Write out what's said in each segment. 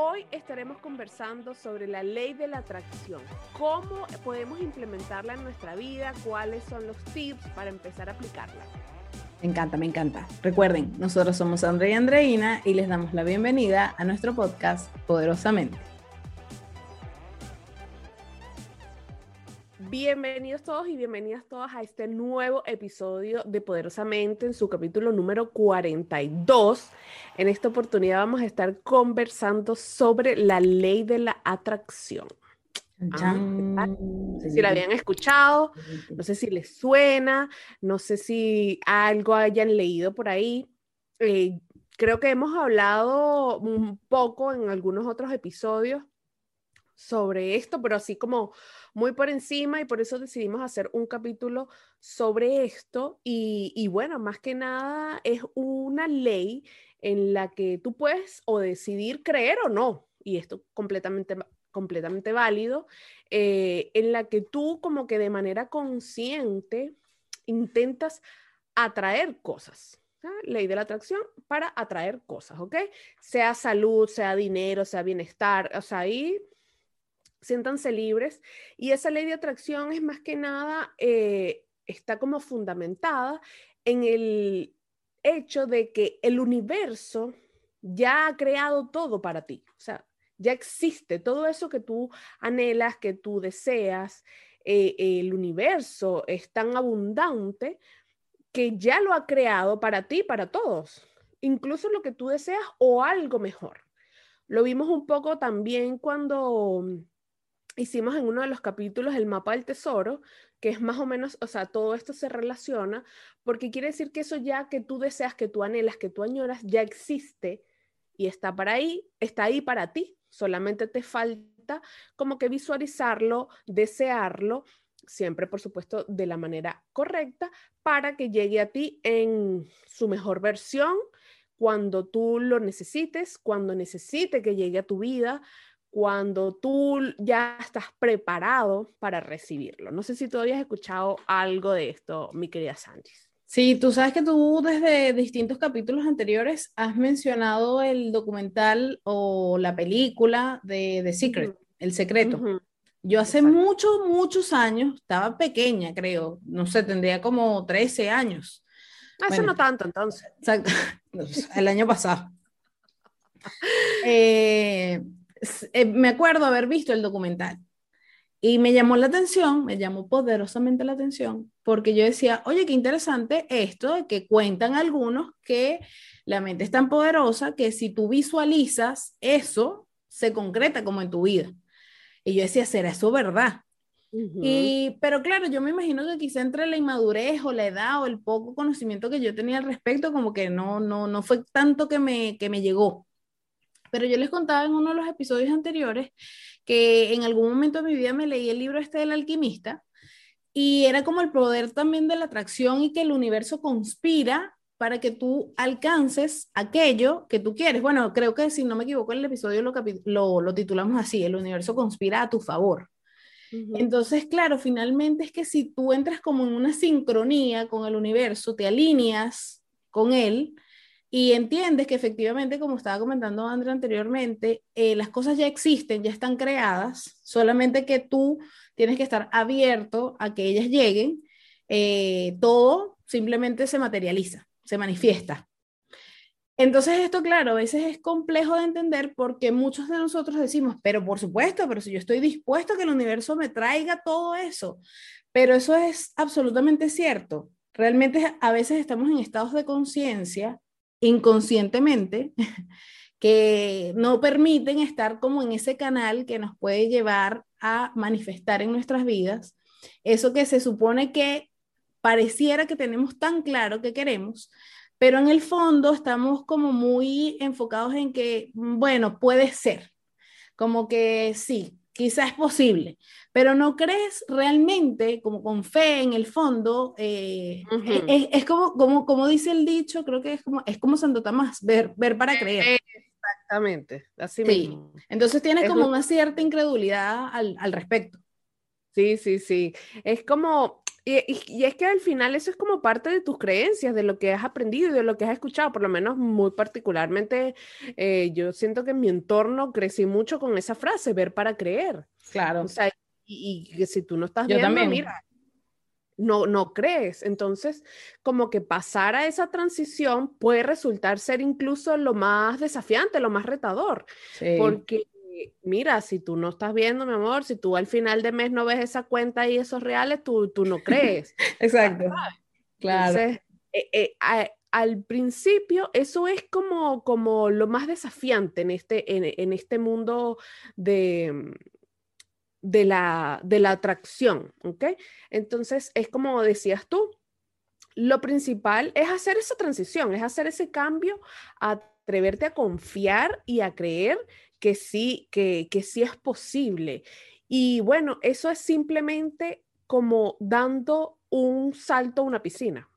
Hoy estaremos conversando sobre la ley de la atracción, cómo podemos implementarla en nuestra vida, cuáles son los tips para empezar a aplicarla. Me encanta, me encanta. Recuerden, nosotros somos Andrea y Andreina y les damos la bienvenida a nuestro podcast Poderosamente. Bienvenidos todos y bienvenidas todas a este nuevo episodio de Poderosamente en su capítulo número 42. En esta oportunidad vamos a estar conversando sobre la ley de la atracción. Ah, no sé si la habían escuchado, no sé si les suena, no sé si algo hayan leído por ahí. Eh, creo que hemos hablado un poco en algunos otros episodios sobre esto, pero así como muy por encima y por eso decidimos hacer un capítulo sobre esto. Y, bueno, más que nada es una ley en la que tú puedes o decidir creer o no, y esto completamente completamente válido, eh, en la que tú como que de manera consciente intentas atraer cosas. Ley de la atracción para atraer cosas, ¿ok? Sea salud, sea dinero, sea bienestar, o sea, ahí siéntanse libres. Y esa ley de atracción es más que nada, eh, está como fundamentada en el hecho de que el universo ya ha creado todo para ti. O sea, ya existe todo eso que tú anhelas, que tú deseas. Eh, el universo es tan abundante que ya lo ha creado para ti, para todos, incluso lo que tú deseas o algo mejor. Lo vimos un poco también cuando hicimos en uno de los capítulos el mapa del tesoro, que es más o menos, o sea, todo esto se relaciona, porque quiere decir que eso ya que tú deseas, que tú anhelas, que tú añoras, ya existe y está para ahí, está ahí para ti. Solamente te falta como que visualizarlo, desearlo, siempre por supuesto de la manera correcta, para que llegue a ti en su mejor versión, cuando tú lo necesites, cuando necesite que llegue a tu vida, cuando tú ya estás preparado para recibirlo. No sé si tú habías escuchado algo de esto, mi querida Sánchez. Sí, tú sabes que tú desde distintos capítulos anteriores has mencionado el documental o la película de The Secret, El Secreto. Yo hace muchos, muchos años, estaba pequeña, creo, no sé, tendría como 13 años. Hace no tanto entonces. Exacto, el año pasado. eh, eh, me acuerdo haber visto el documental y me llamó la atención, me llamó poderosamente la atención, porque yo decía, oye, qué interesante esto de que cuentan algunos que la mente es tan poderosa que si tú visualizas eso, se concreta como en tu vida. Y yo decía, ¿será eso verdad? y, pero claro, yo me imagino que quizá entre la inmadurez o la edad o el poco conocimiento que yo tenía al respecto, como que no, no, no fue tanto que me, que me llegó. Pero yo les contaba en uno de los episodios anteriores que en algún momento de mi vida me leí el libro este del alquimista y era como el poder también de la atracción y que el universo conspira para que tú alcances aquello que tú quieres. Bueno, creo que si no me equivoco, el episodio lo, lo, lo titulamos así, el universo conspira a tu favor. Entonces, claro, finalmente es que si tú entras como en una sincronía con el universo, te alineas con él, y entiendes que efectivamente, como estaba comentando Andrea anteriormente, eh, las cosas ya existen, ya están creadas, solamente que tú tienes que estar abierto a que ellas lleguen, eh, todo simplemente se materializa, se manifiesta. Entonces esto, claro, a veces es complejo de entender porque muchos de nosotros decimos, pero por supuesto, pero si yo estoy dispuesto a que el universo me traiga todo eso, pero eso es absolutamente cierto. Realmente a veces estamos en estados de conciencia inconscientemente que no permiten estar como en ese canal que nos puede llevar a manifestar en nuestras vidas eso que se supone que pareciera que tenemos tan claro que queremos, pero en el fondo estamos como muy enfocados en que, bueno, puede ser, como que sí, quizás es posible, pero no crees realmente, como con fe en el fondo, eh, e, es, como, como, como dice el dicho, creo que es como, es como Santo Tomás, ver, ver para creer. Exactamente, así mismo. Entonces tienes como una cierta incredulidad al, al respecto. Sí, sí, sí. Es como, Y, es que al final eso es como parte de tus creencias, de lo que has aprendido y de lo que has escuchado, por lo menos muy particularmente, eh, yo siento que en mi entorno crecí mucho con esa frase, ver para creer. Claro. O sea, y, que si tú no estás viendo, también. mira, no, no crees. Entonces, como que pasar a esa transición puede resultar ser incluso lo más desafiante, lo más retador, porque mira, si tú no estás viendo, mi amor, si tú al final de mes no ves esa cuenta y esos reales, tú, tú no crees. Exacto. Claro. Entonces, eh, eh, al principio, eso es como, como lo más desafiante en este, en, este mundo de, de, la, de la atracción, ¿ok? Entonces, es como decías tú, lo principal es hacer esa transición, es hacer ese cambio, atreverte a confiar y a creer que sí, que, que sí es posible. Y bueno, eso es simplemente como dando un salto a una piscina.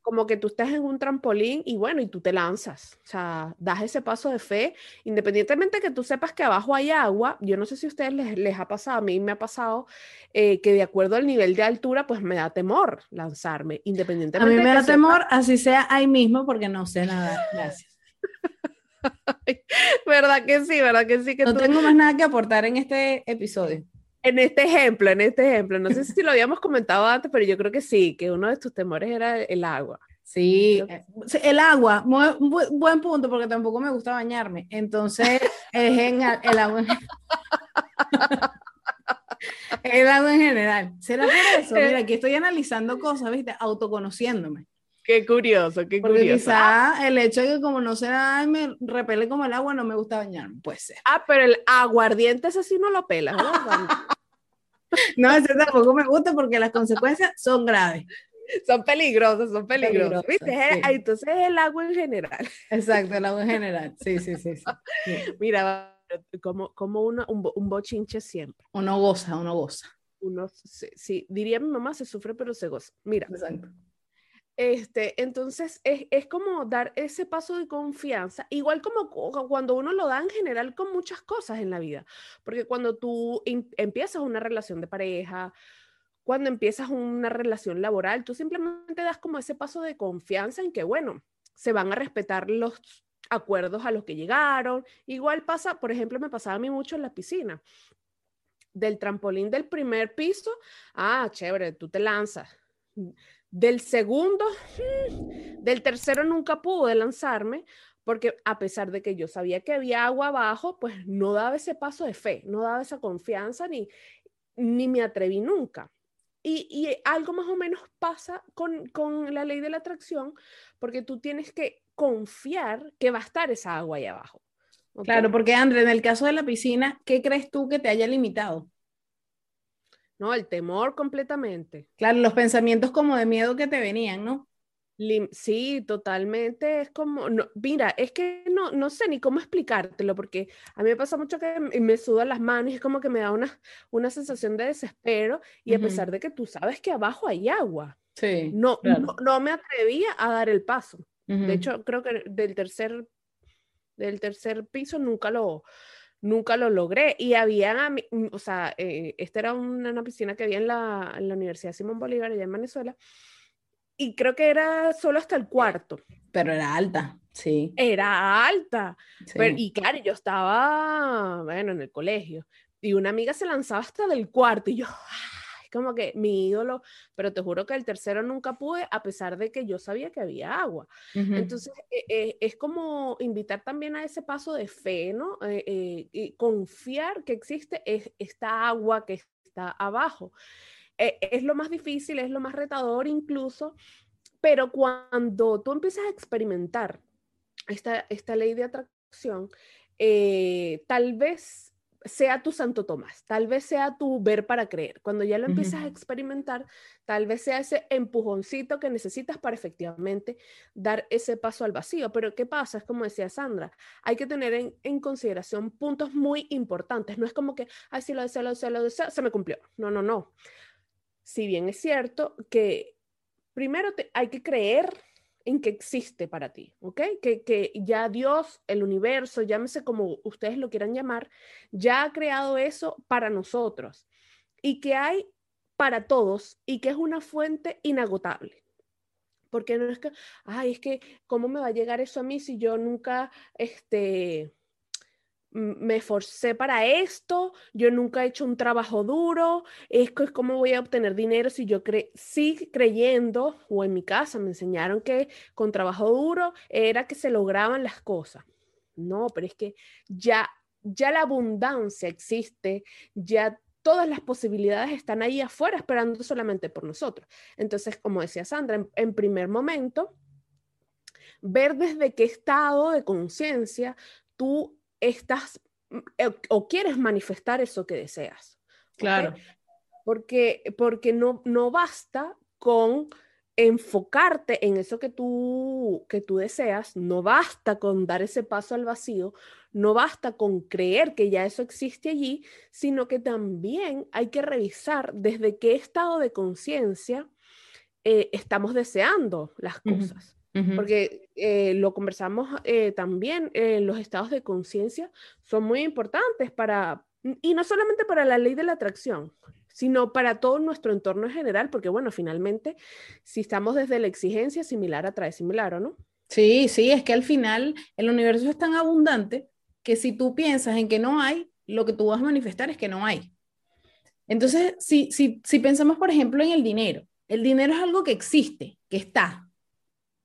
Como que tú estás en un trampolín y bueno, y tú te lanzas, o sea, das ese paso de fe, independientemente que tú sepas que abajo hay agua, yo no sé si a ustedes les, les ha pasado, a mí me ha pasado eh, que de acuerdo al nivel de altura, pues me da temor lanzarme, independientemente. A mí me da temor, así sea ahí mismo, porque no sé nada, gracias. ¿Verdad que sí? ¿Verdad que sí? Que no tengo más nada que aportar en este episodio. En este ejemplo, en este ejemplo, no sé si lo habíamos comentado antes, pero yo creo que sí, que uno de tus temores era el agua. Sí, eh, el agua, buen punto, porque tampoco me gusta bañarme. Entonces, es en el agua. el agua en general. ¿Será por eso? Mira, aquí estoy analizando cosas, ¿viste? Autoconociéndome. Qué curioso, qué Porque curioso. Quizá el hecho de que como no se da, me repele como el agua, no me gusta bañarme, puede ser. Ah, pero el aguardiente ese sí no lo pela, ¿no? no, ese tampoco me gusta porque las consecuencias son graves. Son peligrosas, son peligrosas. ¿Viste? Eh, entonces es el agua en general. Exacto, el agua en general. Sí, sí, sí. sí. Mira, como, como un, un, bochinche siempre. Uno goza, uno goza. Uno, sí, sí, diría mi mamá, se sufre pero se goza. Mira. Exacto este, entonces es, es, como dar ese paso de confianza, igual como cuando uno lo da en general con muchas cosas en la vida, porque cuando tú empiezas una relación de pareja, cuando empiezas una relación laboral, tú simplemente das como ese paso de confianza en que, bueno, se van a respetar los acuerdos a los que llegaron. Igual pasa, por ejemplo, me pasaba a mí mucho en la piscina. Del trampolín del primer piso, ah, chévere, tú te lanzas del segundo, mm, del tercero nunca pude lanzarme porque a pesar de que yo sabía que había agua abajo, pues no daba ese paso de fe, no daba esa confianza ni, ni me atreví nunca. Y, algo más o menos pasa con, la ley de la atracción, porque tú tienes que confiar que va a estar esa agua ahí abajo. Claro, porque André, en el caso de la piscina, ¿qué crees tú que te haya limitado? No, el temor completamente. Claro, los pensamientos como de miedo que te venían, ¿no? sí, totalmente. Es como, no, mira, es que no, no sé ni cómo explicártelo, porque a mí me pasa mucho que me, sudan las manos y es como que me da una, una sensación de desespero y a pesar de que tú sabes que abajo hay agua, sí, no, no, me atrevía a dar el paso. De hecho, creo que del tercer, del tercer piso nunca lo, nunca lo logré. Y había, mm, o sea, eh, esta era una, piscina que había en la, en la, Universidad Simón Bolívar, allá en Venezuela, y creo que era solo hasta el cuarto. Pero era alta, sí. Era alta. y claro, yo estaba, bueno, en el colegio, y una amiga se lanzaba hasta del cuarto, y yo, como que mi ídolo, pero te juro que el tercero nunca pude, a pesar de que yo sabía que había agua. Entonces, e, e, es como invitar también a ese paso de fe, ¿no? Eh, eh, y confiar que existe esta agua que está abajo. Es lo más difícil, es lo más retador incluso, pero cuando tú empiezas a experimentar esta, esta ley de atracción, eh, tal vez sea tu Santo Tomás, tal vez sea tu ver para creer. Cuando ya lo empiezas a experimentar, tal vez sea ese empujoncito que necesitas para efectivamente dar ese paso al vacío. Pero ¿qué pasa? Es como decía Sandra, hay que tener en, consideración puntos muy importantes. No es como que, ay, si lo deseo, lo deseo, lo deseo, se me cumplió. No, no, no. Si bien es cierto que primero hay que creer en que existe para ti, ¿ok? Que, que ya Dios, el universo, llámese como ustedes lo quieran llamar, ya ha creado eso para nosotros y que hay para todos y que es una fuente inagotable. Porque no es que, ay, es que, ¿cómo me va a llegar eso a mí si yo nunca, este, me esforcé para esto, yo nunca he hecho un trabajo duro, es cómo voy a obtener dinero si yo cre creyendo, o en mi casa me enseñaron que con trabajo duro era que se lograban las cosas. No, pero es que ya, ya la abundancia existe, ya todas las posibilidades están ahí afuera esperando solamente por nosotros. Entonces, como decía Sandra, en primer momento, ver desde qué estado de conciencia tú estás mm, eh, o quieres manifestar eso que deseas. Claro. Porque, porque no, no basta con enfocarte en eso que tú, que tú deseas, no basta con dar ese paso al vacío, no basta con creer que ya eso existe allí, sino que también hay que revisar desde qué estado de conciencia eh, estamos deseando las cosas. Porque eh, lo conversamos eh, también, eh, los estados de conciencia son muy importantes para, y no solamente para la ley de la atracción, sino para todo nuestro entorno en general, porque bueno, finalmente, si estamos desde la exigencia, similar atrae similar, ¿o no? Sí, sí, es que al final el universo es tan abundante que si tú piensas en que no hay, lo que tú vas a manifestar es que no hay. Entonces, si, si, si pensamos, por ejemplo, en el dinero, el dinero es algo que existe, que está,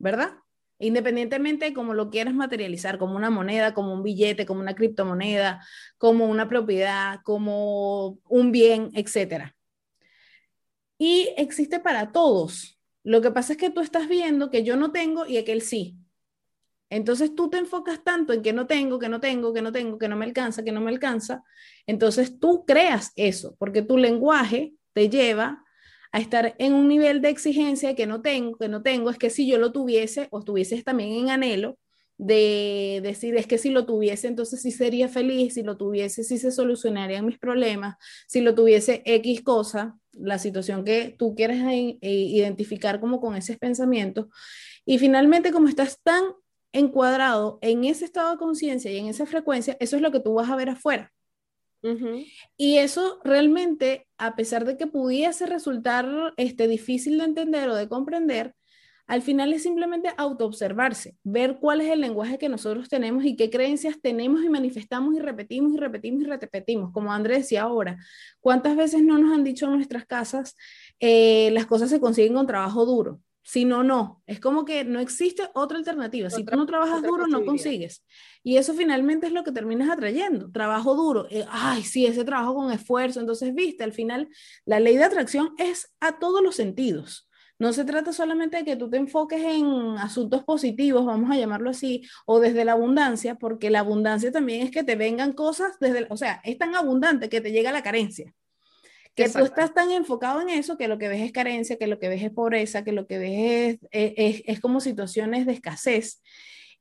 ¿verdad? Independientemente de cómo lo quieras materializar, como una moneda, como un billete, como una criptomoneda, como una propiedad, como un bien, etc. Y existe para todos. Lo que pasa es que tú estás viendo que yo no tengo y aquel sí. Entonces tú te enfocas tanto en que no tengo, que no tengo, que no tengo, que no me alcanza, que no me alcanza. Entonces tú creas eso, porque tu lenguaje te lleva a estar en un nivel de exigencia que no tengo, que no tengo, es que si yo lo tuviese o estuviese también en anhelo de decir, es que si lo tuviese, entonces sí sería feliz, si lo tuviese, sí se solucionarían mis problemas, si lo tuviese X cosa, la situación que tú quieres eh, identificar como con ese pensamiento. Y finalmente, como estás tan encuadrado en ese estado de conciencia y en esa frecuencia, eso es lo que tú vas a ver afuera. Y eso realmente, a pesar de que pudiese resultar este, difícil de entender o de comprender, al final es simplemente autoobservarse, ver cuál es el lenguaje que nosotros tenemos y qué creencias tenemos y manifestamos y repetimos y repetimos y repetimos. Como Andrés decía ahora, ¿cuántas veces no nos han dicho en nuestras casas eh, las cosas se consiguen con trabajo duro? Si no, no. Es como que no existe otra alternativa. si tú no trabajas duro, no consigues. Y eso finalmente es lo que terminas atrayendo. Trabajo duro. Eh, ay, sí, ese trabajo con esfuerzo. Entonces, viste, al final, la ley de atracción es a todos los sentidos. No se trata solamente de que tú te enfoques en asuntos positivos, vamos a llamarlo así, o desde la abundancia, porque la abundancia también es que te vengan cosas desde, o sea, es tan abundante que te llega la carencia que tú estás tan enfocado en eso que lo que ves es carencia, que lo que ves es pobreza, que lo que ves es, es, como situaciones de escasez.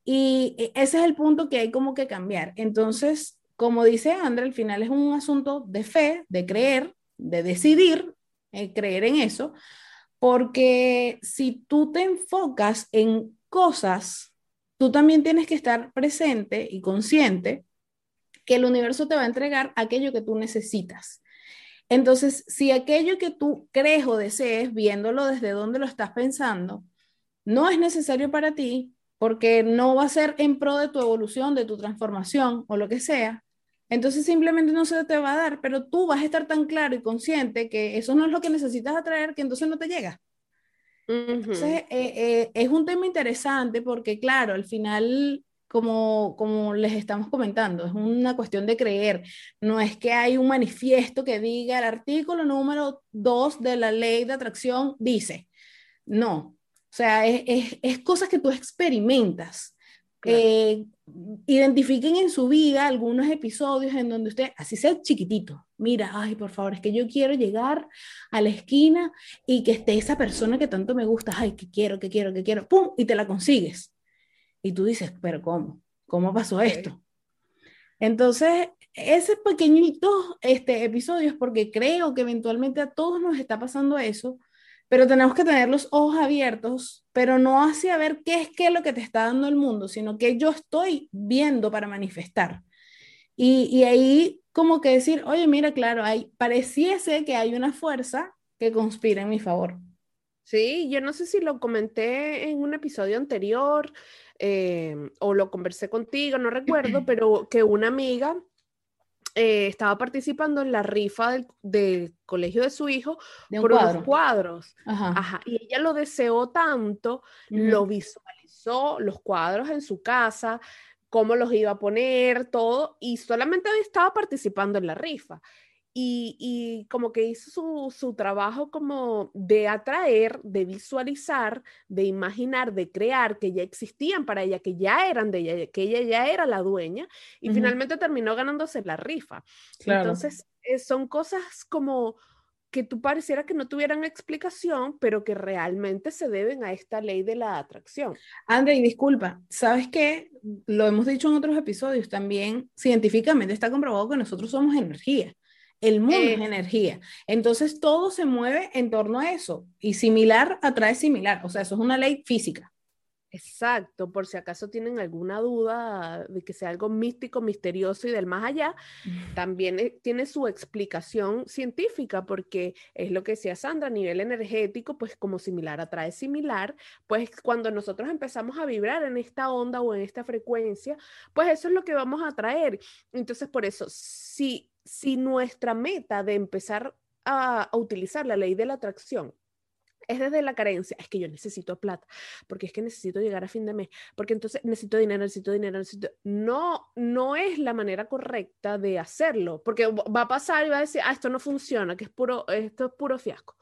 Y e, ese es el punto que hay como que cambiar. Entonces, como dice André, al final es un asunto de fe, de creer, de decidir eh, creer en eso, porque si tú te enfocas en cosas, tú también tienes que estar presente y consciente que el universo te va a entregar aquello que tú necesitas. Entonces, si aquello que tú crees o desees, viéndolo desde donde lo estás pensando, no es necesario para ti, porque no va a ser en pro de tu evolución, de tu transformación o lo que sea, entonces simplemente no se te va a dar, pero tú vas a estar tan claro y consciente que eso no es lo que necesitas atraer, que entonces no te llega. Entonces, eh, eh, es un tema interesante porque, claro, al final como, como les estamos comentando, es una cuestión de creer. No es que hay un manifiesto que diga el artículo número 2 de la ley de atracción dice. No, o sea, es, es, cosas que tú experimentas. Eh, identifiquen en su vida algunos episodios en donde usted, así sea chiquitito, mira, ay, por favor, es que yo quiero llegar a la esquina y que esté esa persona que tanto me gusta, ay, que quiero, que quiero, que quiero, ¡pum! Y te la consigues. Y tú dices, pero ¿cómo? ¿Cómo pasó esto? Entonces, ese pequeñito este, episodio es porque creo que eventualmente a todos nos está pasando eso, pero tenemos que tener los ojos abiertos, pero no hacia ver qué es qué lo que te está dando el mundo, sino que yo estoy viendo para manifestar. Y, y ahí como que decir, oye, mira, claro, hay, pareciese que hay una fuerza que conspira en mi favor. Sí, yo no sé si lo comenté en un episodio anterior eh, o lo conversé contigo, no recuerdo, pero que una amiga eh, estaba participando en la rifa del, colegio de su hijo por unos cuadros. Ajá. Y ella lo deseó tanto, lo visualizó, los cuadros en su casa, cómo los iba a poner, todo, y solamente estaba participando en la rifa y, como que hizo su, trabajo como de atraer, de visualizar, de imaginar, de crear, que ya existían para ella, que ya eran de ella, que ella ya era la dueña y finalmente terminó ganándose la rifa. Entonces, eh, son cosas como que tú pareciera que no tuvieran explicación, pero que realmente se deben a esta ley de la atracción. André, disculpa, ¿sabes qué? Lo hemos dicho en otros episodios también, científicamente está comprobado que nosotros somos energía. El mundo es eh, energía. Entonces todo se mueve en torno a eso. Y similar atrae similar. O sea, eso es una ley física. Exacto, por si acaso tienen alguna duda de que sea algo místico, misterioso y del más allá, también eh, tiene su explicación científica, porque es lo que decía Sandra, a nivel energético, pues como similar atrae similar, pues cuando nosotros empezamos a vibrar en esta onda o en esta frecuencia, pues eso es lo que vamos a atraer. Entonces, por eso, si si nuestra meta de empezar a, utilizar la ley de la atracción es desde la carencia, es que yo necesito plata, porque es que necesito llegar a fin de mes, porque entonces necesito dinero, necesito dinero, necesito... No, no es la manera correcta de hacerlo, porque va a pasar y va a decir, ah, esto no funciona, que es puro, esto es puro fiasco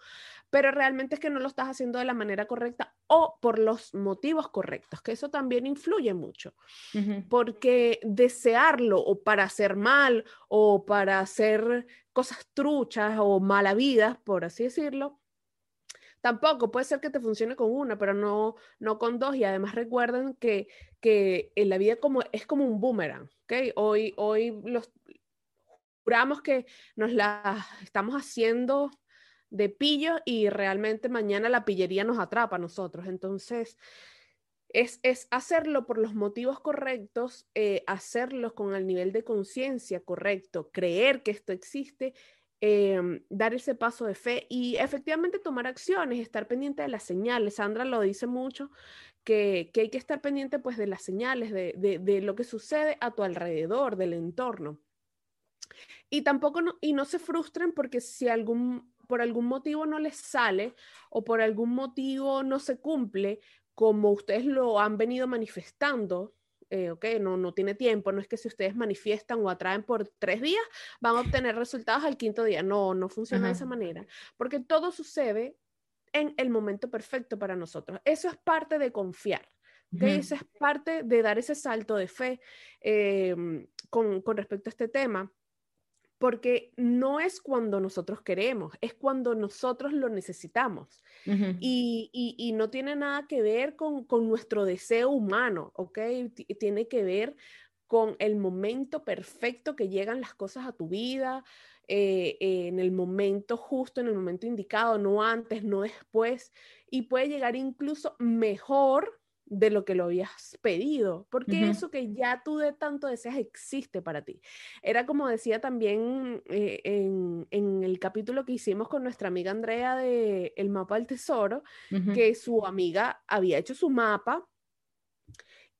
pero realmente es que no lo estás haciendo de la manera correcta o por los motivos correctos, que eso también influye mucho, porque desearlo o para hacer mal o para hacer cosas truchas o malavidas, por así decirlo, Tampoco puede ser que te funcione con una, pero no, no con dos. Y además recuerden que, que en la vida como, es como un boomerang. ¿okay? Hoy, hoy los, juramos que nos la estamos haciendo de pillo y realmente mañana la pillería nos atrapa a nosotros. Entonces, es, hacerlo por los motivos correctos, eh, hacerlo con el nivel de conciencia correcto, creer que esto existe, em, dar ese paso de fe y efectivamente tomar acciones, estar pendiente de las señales. Sandra lo dice mucho, que, hay que estar pendiente pues de las señales, de, de, lo que sucede a tu alrededor, del entorno. Y tampoco, no, y no se frustren porque si algún por algún motivo no les sale o por algún motivo no se cumple como ustedes lo han venido manifestando, eh, ok, no, no tiene tiempo, no es que si ustedes manifiestan o atraen por tres días, van a obtener resultados al quinto día, no, no funciona de esa manera, porque todo sucede en el momento perfecto para nosotros. Eso es parte de confiar. ¿okay? Eso es parte de dar ese salto de fe em, con, con respecto a este tema porque no es cuando nosotros queremos, es cuando nosotros lo necesitamos. y, no tiene nada que ver con, nuestro deseo humano, ¿ok? tiene que ver con el momento perfecto que llegan las cosas a tu vida, eh, en el momento justo, en el momento indicado, no antes, no después, y puede llegar incluso mejor de lo que lo habías pedido, porque eso que ya tú de tanto deseas existe para ti. Era como decía también eh, en, el capítulo que hicimos con nuestra amiga Andrea de El mapa del tesoro, que su amiga había hecho su mapa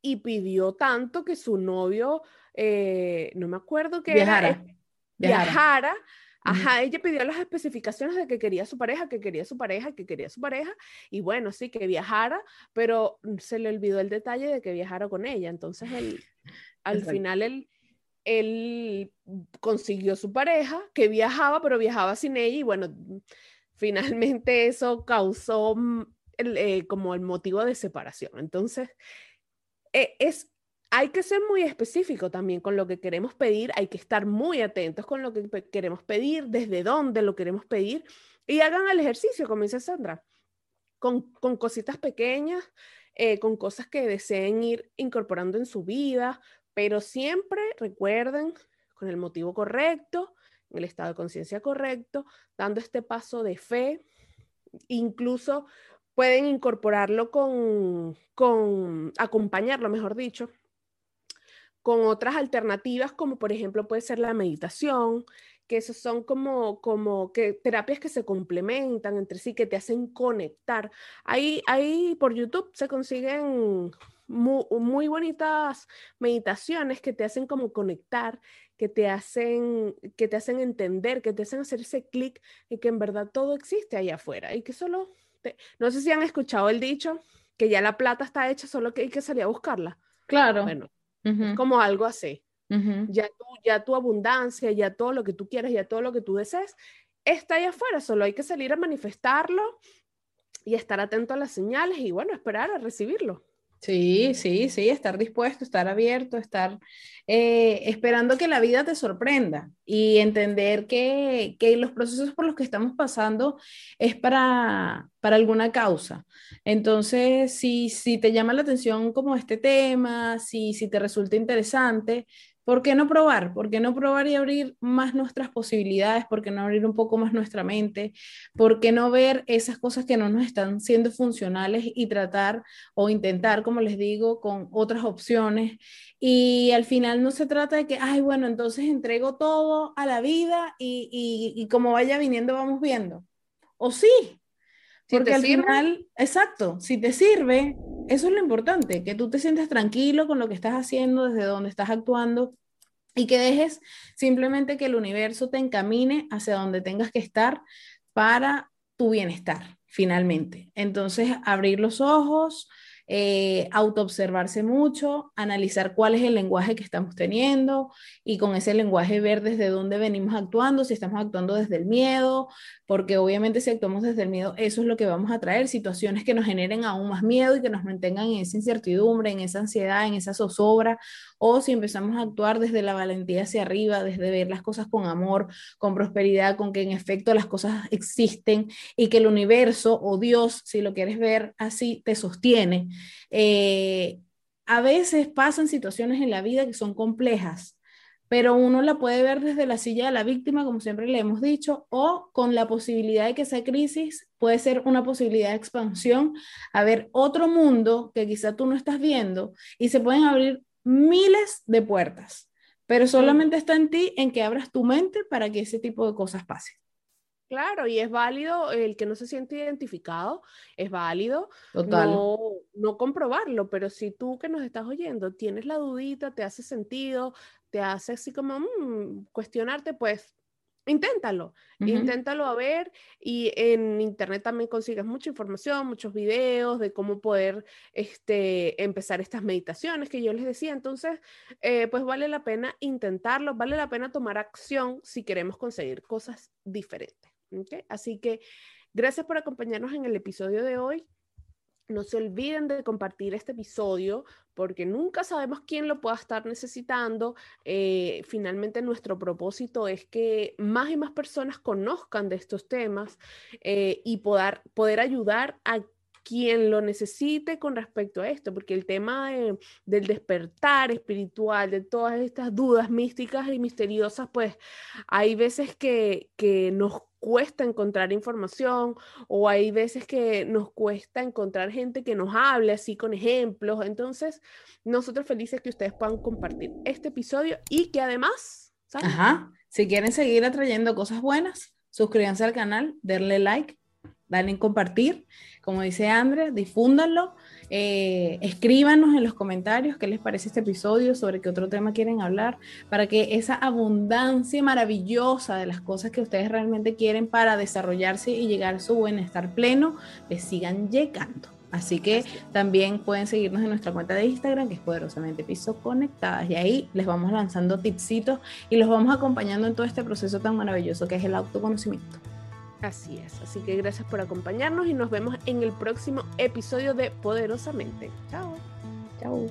y pidió tanto que su novio, eh, no me acuerdo que viajara. Era, viajara Ajá, ella pidió las especificaciones de que quería su pareja, que quería su pareja, que quería su pareja, y bueno, sí, que viajara, pero se le olvidó el detalle de que viajara con ella. Entonces, él, al final, él, él consiguió su pareja, que viajaba, pero viajaba sin ella, y bueno, finalmente eso causó mm, eh, como el motivo de separación. Entonces, e, es hay que ser muy específico también con lo que queremos pedir, hay que estar muy atentos con lo que queremos pedir, desde dónde lo queremos pedir y hagan el ejercicio, como dice Sandra, con, cositas pequeñas, eh, con cosas que deseen ir incorporando en su vida, pero siempre recuerden con el motivo correcto, en el estado de conciencia correcto, dando este paso de fe, incluso pueden incorporarlo con, con acompañarlo, mejor dicho, con otras alternativas como por ejemplo puede ser la meditación, que esos son como, como que terapias que se complementan entre sí, que te hacen conectar. Ahí, ahí por YouTube se consiguen muy, bonitas meditaciones que te hacen como conectar, que te hacen, que te hacen entender, que te hacen hacer ese clic y que en verdad todo existe ahí afuera y que solo, no sé si han escuchado el dicho, que ya la plata está hecha, solo que hay que salir a buscarla. Claro. Bueno, es como algo así. ya, ya tu abundancia, ya todo lo que tú quieres, ya todo lo que tú desees, está ahí afuera, solo hay que salir a manifestarlo y estar atento a las señales y bueno, esperar a recibirlo. Sí, sí, sí, estar dispuesto, estar abierto, estar eh, esperando que la vida te sorprenda y entender que, que, los procesos por los que estamos pasando es para, para alguna causa. Entonces, si, si te llama la atención como este tema, si, si te resulta interesante, ¿Por qué no probar? ¿Por qué no probar y abrir más nuestras posibilidades? ¿Por qué no abrir un poco más nuestra mente? ¿Por qué no ver esas cosas que no nos están siendo funcionales y tratar o intentar, como les digo, con otras opciones? Y al final no se trata de que, ay, bueno, entonces entrego todo a la vida y, y, como vaya viniendo vamos viendo. O sí, porque al final, exacto, si te sirve, eso es lo importante, que tú te sientes tranquilo con lo que estás haciendo, desde donde estás actuando y que dejes simplemente que el universo te encamine hacia donde tengas que estar para tu bienestar, finalmente. Entonces, abrir los ojos, eh, autoobservarse mucho, analizar cuál es el lenguaje que estamos teniendo y con ese lenguaje ver desde dónde venimos actuando, si estamos actuando desde el miedo, porque obviamente si actuamos desde el miedo, eso es lo que vamos a traer, situaciones que nos generen aún más miedo y que nos mantengan en esa incertidumbre, en esa ansiedad, en esa zozobra, o si empezamos a actuar desde la valentía hacia arriba, desde ver las cosas con amor, con prosperidad, con que en efecto las cosas existen y que el universo o Dios, si lo quieres ver así, te sostiene. Eh, a veces pasan situaciones en la vida que son complejas, pero uno la puede ver desde la silla de la víctima, como siempre le hemos dicho, o con la posibilidad de que esa crisis puede ser una posibilidad de expansión. A ver otro mundo que quizá tú no estás viendo y se pueden abrir miles de puertas, pero solamente está en ti en que abras tu mente para que ese tipo de cosas pasen. Claro, y es válido el que no se siente identificado, es válido No, no comprobarlo, pero si tú que nos estás oyendo tienes la dudita, te hace sentido, te hace así como mm, cuestionarte, pues inténtalo, inténtalo a ver y en internet también consigues mucha información, muchos videos de cómo poder este, empezar estas meditaciones que yo les decía. Entonces, eh, pues vale la pena intentarlo, vale la pena tomar acción si queremos conseguir cosas diferentes. Así que gracias por acompañarnos en el episodio de hoy. No se olviden de compartir este episodio porque nunca sabemos quién lo pueda estar necesitando. Eh, finalmente nuestro propósito es que más y más personas conozcan de estos temas eh, y poder, poder ayudar a quien lo necesite con respecto a esto, porque el tema del despertar espiritual, de todas estas dudas místicas y misteriosas, pues hay veces que, que nos cuesta encontrar información o hay veces que nos cuesta encontrar gente que nos hable así con ejemplos. Entonces, nosotros felices que ustedes puedan compartir este episodio y que además... Ajá, si quieren seguir atrayendo cosas buenas, suscríbanse al canal, denle like, dale en compartir. Como dice André, difúndanlo eh, escríbanos en los comentarios qué les parece este episodio, sobre qué otro tema quieren hablar, para que esa abundancia maravillosa de las cosas que ustedes realmente quieren para desarrollarse y llegar a su bienestar pleno, les sigan llegando. Así que también pueden seguirnos en nuestra cuenta de Instagram, que es poderosamente piso conectadas. Y ahí les vamos lanzando tipsitos y los vamos acompañando en todo este proceso tan maravilloso que es el autoconocimiento. Así es, así que gracias por acompañarnos y nos vemos en el próximo episodio de Poderosamente. Chao. Chao.